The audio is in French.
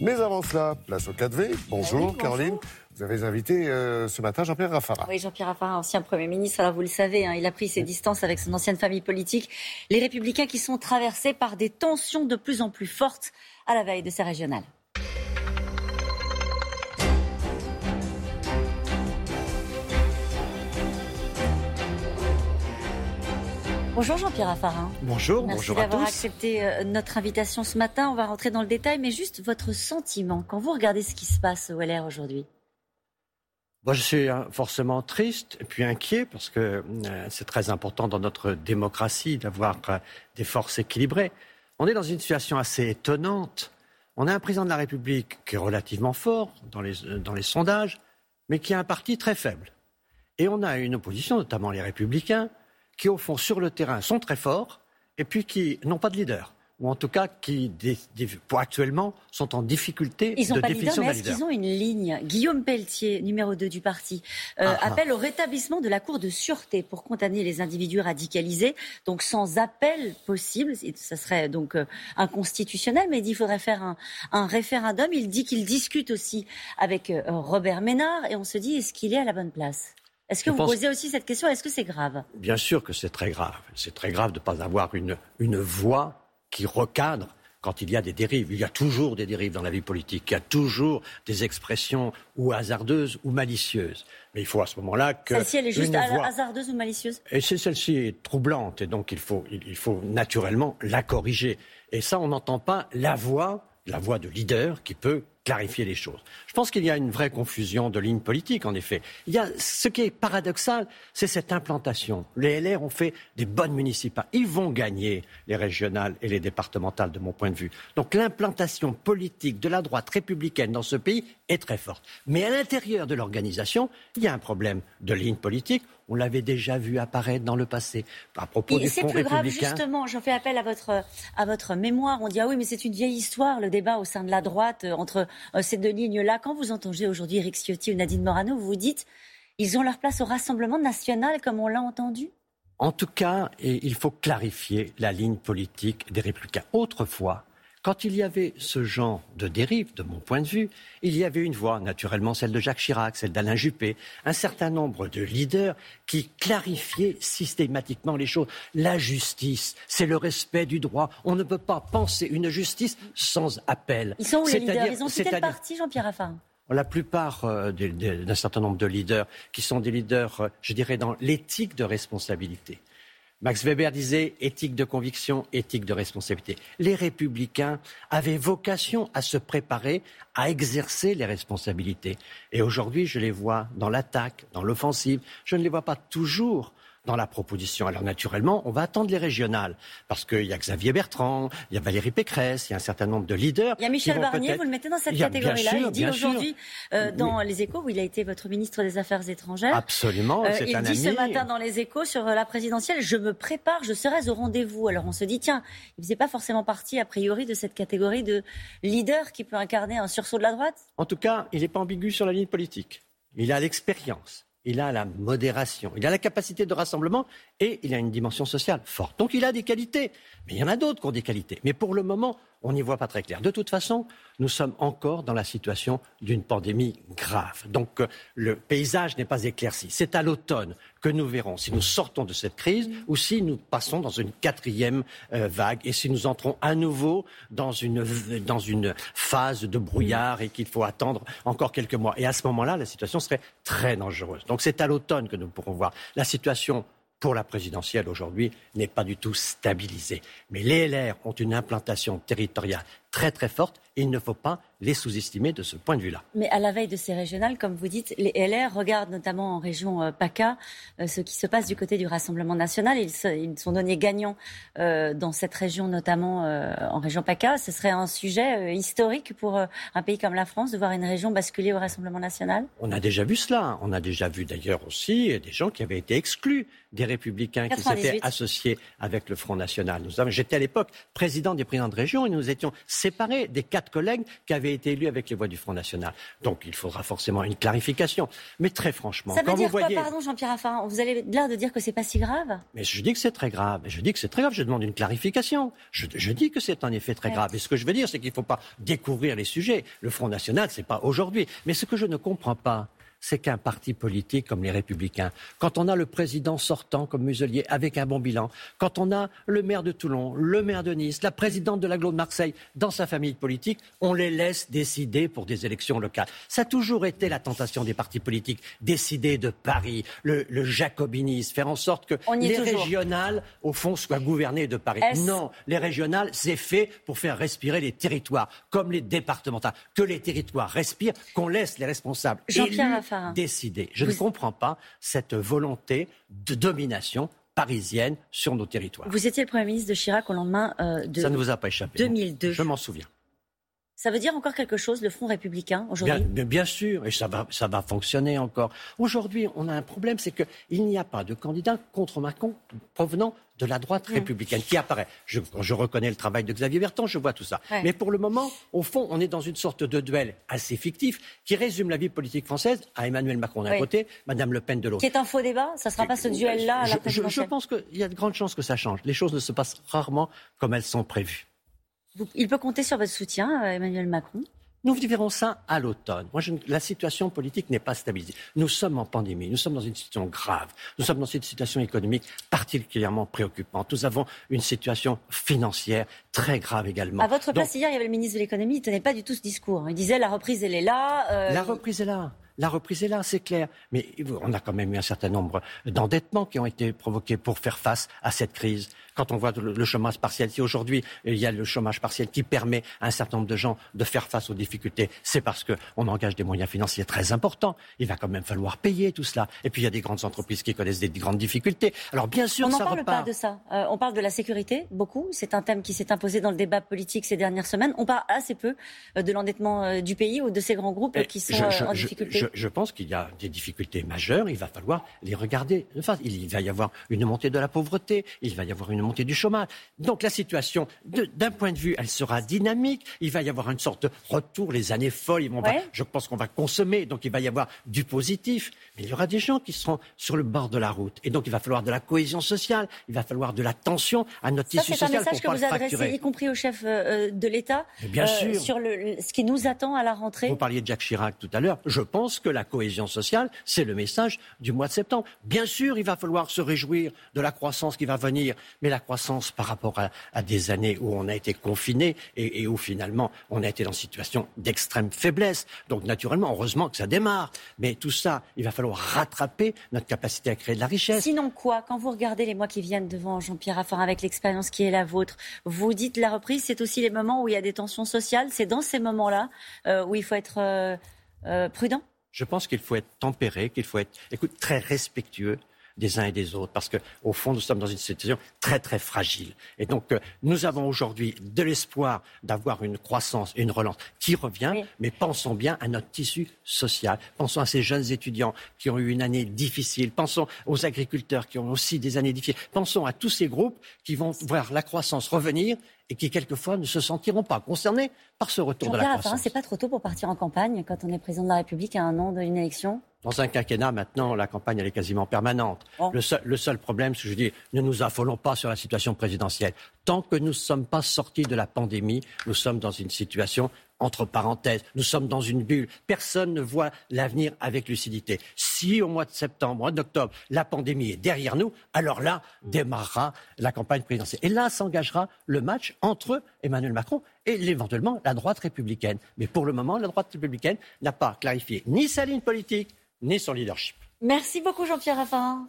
Mais avant cela, place au 4V. Bonjour, Caroline. Vous avez invité euh, ce matin Jean-Pierre Raffarin. Oui, Jean-Pierre Raffarin, ancien Premier ministre. Alors vous le savez, hein, il a pris ses distances avec son ancienne famille politique. Les Républicains qui sont traversés par des tensions de plus en plus fortes à la veille de ces régionales. Bonjour Jean-Pierre Raffarin. Bonjour, Merci bonjour à d'avoir tous. accepté euh, notre invitation ce matin. On va rentrer dans le détail, mais juste votre sentiment quand vous regardez ce qui se passe au LR aujourd'hui. Moi, je suis hein, forcément triste et puis inquiet parce que euh, c'est très important dans notre démocratie d'avoir euh, des forces équilibrées. On est dans une situation assez étonnante. On a un président de la République qui est relativement fort dans les, dans les sondages, mais qui a un parti très faible. Et on a une opposition, notamment les républicains, qui au fond sur le terrain sont très forts et puis qui n'ont pas de leader. Ou en tout cas qui, pour actuellement, sont en difficulté Ils de pas de leader, définition mais est-ce qu'ils ont une ligne Guillaume Pelletier, numéro 2 du parti, euh, Ah, ah. appelle au rétablissement de la Cour de sûreté pour condamner les individus radicalisés, donc sans appel possible. Ça serait donc euh, inconstitutionnel, mais il dit qu'il faudrait faire un, un référendum. Il dit qu'il discute aussi avec euh, Robert Ménard, et on se dit, est-ce qu'il est à la bonne place? Est-ce que Je vous pense- posez aussi cette question Est-ce que c'est grave? Bien sûr que c'est très grave. C'est très grave de ne pas avoir une, une voix qui recadre quand il y a des dérives. Il y a toujours des dérives dans la vie politique. Il y a toujours des expressions ou hasardeuses ou malicieuses. Mais il faut à ce moment-là que. Celle-ci, elle est juste voix- hasardeuse ou malicieuse? Et c'est celle-ci troublante et donc il faut, il faut naturellement la corriger. Et ça, on n'entend pas la voix, la voix de leader qui peut clarifier les choses. Je pense qu'il y a une vraie confusion de lignes politiques, en effet. Il y a ce qui est paradoxal, c'est cette implantation. Les LR ont fait des bonnes municipales. Ils vont gagner les régionales et les départementales, de mon point de vue. Donc l'implantation politique de la droite républicaine dans ce pays est très forte. Mais à l'intérieur de l'organisation, il y a un problème de ligne politique. On l'avait déjà vu apparaître dans le passé. À propos Et du c'est plus grave, justement, j'en fais appel à votre, à votre mémoire. On dit, ah oui, mais c'est une vieille histoire, le débat au sein de la droite euh, entre euh, ces deux lignes-là. Quand vous entendez aujourd'hui Eric Ciotti ou Nadine Morano, vous vous dites, ils ont leur place au Rassemblement national, comme on l'a entendu? En tout cas, et il faut clarifier la ligne politique des républicains. Autrefois, quand il y avait ce genre de dérive, de mon point de vue, il y avait une voix, naturellement celle de Jacques Chirac, celle d'Alain Juppé, un certain nombre de leaders qui clarifiaient systématiquement les choses. La justice, c'est le respect du droit. On ne peut pas penser une justice sans appel. Ils sont où les leaders Ils ont quitté le parti, Jean-Pierre Raffarin? La plupart euh, d'un certain nombre de leaders qui sont des leaders, euh, je dirais, dans l'éthique de responsabilité. Max Weber disait éthique de conviction, éthique de responsabilité. Les républicains avaient vocation à se préparer à exercer les responsabilités. Et aujourd'hui, je les vois dans l'attaque, dans l'offensive. Je ne les vois pas toujours dans la proposition. Alors naturellement, on va attendre les régionales, parce qu'il y a Xavier Bertrand, il y a Valérie Pécresse, il y a un certain nombre de leaders. Il y a Michel Barnier, vous le mettez dans cette catégorie-là. Il dit aujourd'hui, euh, dans. Les Échos, où il a été votre ministre des Affaires étrangères, Absolument, Euh, il un dit ami. ce matin dans les échos sur euh, la présidentielle, je me prépare, je serai au rendez-vous. Alors on se dit, tiens, il ne faisait pas forcément partie, a priori, de cette catégorie de leader qui peut incarner un sursaut de la droite? En tout cas, il n'est pas ambigu sur la ligne politique. Il a l'expérience, il a la modération, il a la capacité de rassemblement et il a une dimension sociale forte. Donc il a des qualités. Mais il y en a d'autres qui ont des qualités. Mais pour le moment, on n'y voit pas très clair. De toute façon, nous sommes encore dans la situation d'une pandémie grave. Donc euh, le paysage n'est pas éclairci. C'est à l'automne que nous verrons si nous sortons de cette crise ou si nous passons dans une quatrième euh, vague et si nous entrons à nouveau dans une, dans une phase de brouillard et qu'il faut attendre encore quelques mois. Et à ce moment-là, la situation serait très dangereuse. Donc c'est à l'automne que nous pourrons voir. La situation pour la présidentielle aujourd'hui n'est pas du tout stabilisée. Mais les LR ont une implantation territoriale très très forte et il ne faut pas les sous-estimer de ce point de vue-là. Mais à la veille de ces régionales, comme vous dites, les LR regardent notamment en région euh, PACA euh, ce qui se passe du côté du Rassemblement national. Ils, sont donnés gagnants euh, dans cette région, notamment en région PACA. Ce serait un sujet historique pour un pays comme la France de voir une région basculer au Rassemblement national? On a déjà vu cela. On a déjà vu d'ailleurs aussi des gens qui avaient été exclus des républicains qui 98. s'étaient associés avec le Front National. J'étais à l'époque président des présidents de région et nous étions séparés des quatre quatre collègues qui avaient été élus avec les voix du Front National. Donc il faudra forcément une clarification. Mais très franchement, ça veut quand dire vous quoi, voyez... pardon Jean-Pierre Raffarin? Vous avez l'air de dire que c'est pas si grave? Mais je dis que c'est très grave. Je dis que c'est très grave. Je demande une clarification. Je, je dis que c'est en effet très grave. Et ce que je veux dire, c'est qu'il ne faut pas découvrir les sujets. Le Front National, c'est pas aujourd'hui. Mais ce que je ne comprends pas, c'est qu'un parti politique comme les Républicains, quand on a le président sortant comme Muselier avec un bon bilan, quand on a le maire de Toulon, le maire de Nice, la présidente de l'aglo de Marseille dans sa famille politique, on les laisse décider pour des élections locales. Ça a toujours été la tentation des partis politiques, décider de Paris, le, le jacobinisme, faire en sorte que les régionales, au fond, soient gouvernées de Paris. Non, les régionales, c'est fait pour faire respirer les territoires, comme les départementales, que les territoires respirent, qu'on laisse les responsables élus décider. Je ne comprends pas cette volonté de domination parisienne sur nos territoires. Vous étiez le Premier ministre de Chirac au lendemain euh, de Ça ne vous a pas échappé. 2002. Je m'en souviens. Ça veut dire encore quelque chose, le Front républicain, aujourd'hui? Bien, bien, sûr, et ça va, ça va fonctionner encore. Aujourd'hui, on a un problème, c'est qu'il n'y a pas de candidat contre Macron provenant de la droite républicaine qui apparaît. Je, je, reconnais le travail de Xavier Bertrand, je vois tout ça. Ouais. Mais pour le moment, au fond, on est dans une sorte de duel assez fictif qui résume la vie politique française à Emmanuel Macron d'un oui. côté, Madame Le Pen de l'autre. Qui est un faux débat Ça ne sera pas ce duel-là à la je, je, je pense qu'il y a de grandes chances que ça change. Les choses ne se passent rarement comme elles sont prévues. Il peut compter sur votre soutien, euh, Emmanuel Macron? Nous verrons ça à l'automne. Moi, je, la situation politique n'est pas stabilisée. Nous sommes en pandémie, nous sommes dans une situation grave, nous sommes dans une situation économique particulièrement préoccupante. Nous avons une situation financière très grave également. À votre place, Donc, hier, il y avait le ministre de l'économie, il ne tenait pas du tout ce discours. Il disait la reprise, elle est là. Euh... La reprise est là. La reprise est là, c'est clair. Mais on a quand même eu un certain nombre d'endettements qui ont été provoqués pour faire face à cette crise. Quand on voit le chômage partiel, si aujourd'hui il y a le chômage partiel qui permet à un certain nombre de gens de faire face aux difficultés, c'est parce qu'on engage des moyens financiers très importants. Il va quand même falloir payer tout cela. Et puis il y a des grandes entreprises qui connaissent des grandes difficultés. Alors bien sûr, on n'en parle repart. pas de ça. Euh, on parle de la sécurité beaucoup. C'est un thème qui s'est imposé dans le débat politique ces dernières semaines. On parle assez peu euh, de l'endettement euh, du pays ou de ces grands groupes qui sont je, je, en difficulté. Je, je pense qu'il y a des difficultés majeures. Il va falloir les regarder. Enfin, il va y avoir une montée de la pauvreté. Il va y avoir une montée du chômage. Donc la situation, d'un point de vue, elle sera dynamique. Il va y avoir une sorte de retour, les années folles. Ils vont Ouais. pas- je pense qu'on va consommer, donc il va y avoir du positif. Mais il y aura des gens qui seront sur le bord de la route. Et donc il va falloir de la cohésion sociale. Il va falloir de l'attention à notre Ça, tissu c'est un social message pour que vous adressez, y compris au chef euh, de l'État, sûr. sur le- ce qui nous attend à la rentrée. Vous parliez de Jacques Chirac tout à l'heure. Je pense que la cohésion sociale, c'est le message du mois de septembre. Bien sûr, il va falloir se réjouir de la croissance qui va venir, mais la croissance par rapport à, des années où on a été confiné et, et où finalement on a été dans une situation d'extrême faiblesse. Donc naturellement, heureusement que ça démarre. Mais tout ça, il va falloir rattraper notre capacité à créer de la richesse. Sinon quoi? Quand vous regardez les mois qui viennent devant Jean-Pierre Raffarin avec l'expérience qui est la vôtre, vous dites la reprise, c'est aussi les moments où il y a des tensions sociales. C'est dans ces moments-là euh, où il faut être euh, euh, prudent? Je pense qu'il faut être tempéré, qu'il faut être, écoute, très respectueux des uns et des autres, parce que au fond, nous sommes dans une situation très très fragile. Et donc, euh, nous avons aujourd'hui de l'espoir d'avoir une croissance, une relance qui revient, Oui. mais pensons bien à notre tissu social. Pensons à ces jeunes étudiants qui ont eu une année difficile. Pensons aux agriculteurs qui ont aussi des années difficiles. Pensons à tous ces groupes qui vont voir la croissance revenir et qui quelquefois ne se sentiront pas concernés par ce retour de la croissance. c'est pas trop tôt pour partir en campagne quand on est président de la République à un an d'une élection? Dans un quinquennat, maintenant, la campagne, elle est quasiment permanente. Bon. Le, seul, le seul problème, c'est que je dis, ne nous affolons pas sur la situation présidentielle. Tant que nous ne sommes pas sortis de la pandémie, nous sommes dans une situation entre parenthèses. Nous sommes dans une bulle. Personne ne voit l'avenir avec lucidité. Si au mois de septembre, au mois d'octobre, la pandémie est derrière nous, alors là démarrera la campagne présidentielle. Et là s'engagera le match entre Emmanuel Macron et éventuellement la droite républicaine. Mais pour le moment, la droite républicaine n'a pas clarifié ni sa ligne politique, ni son leadership. Merci beaucoup Jean-Pierre Raffarin.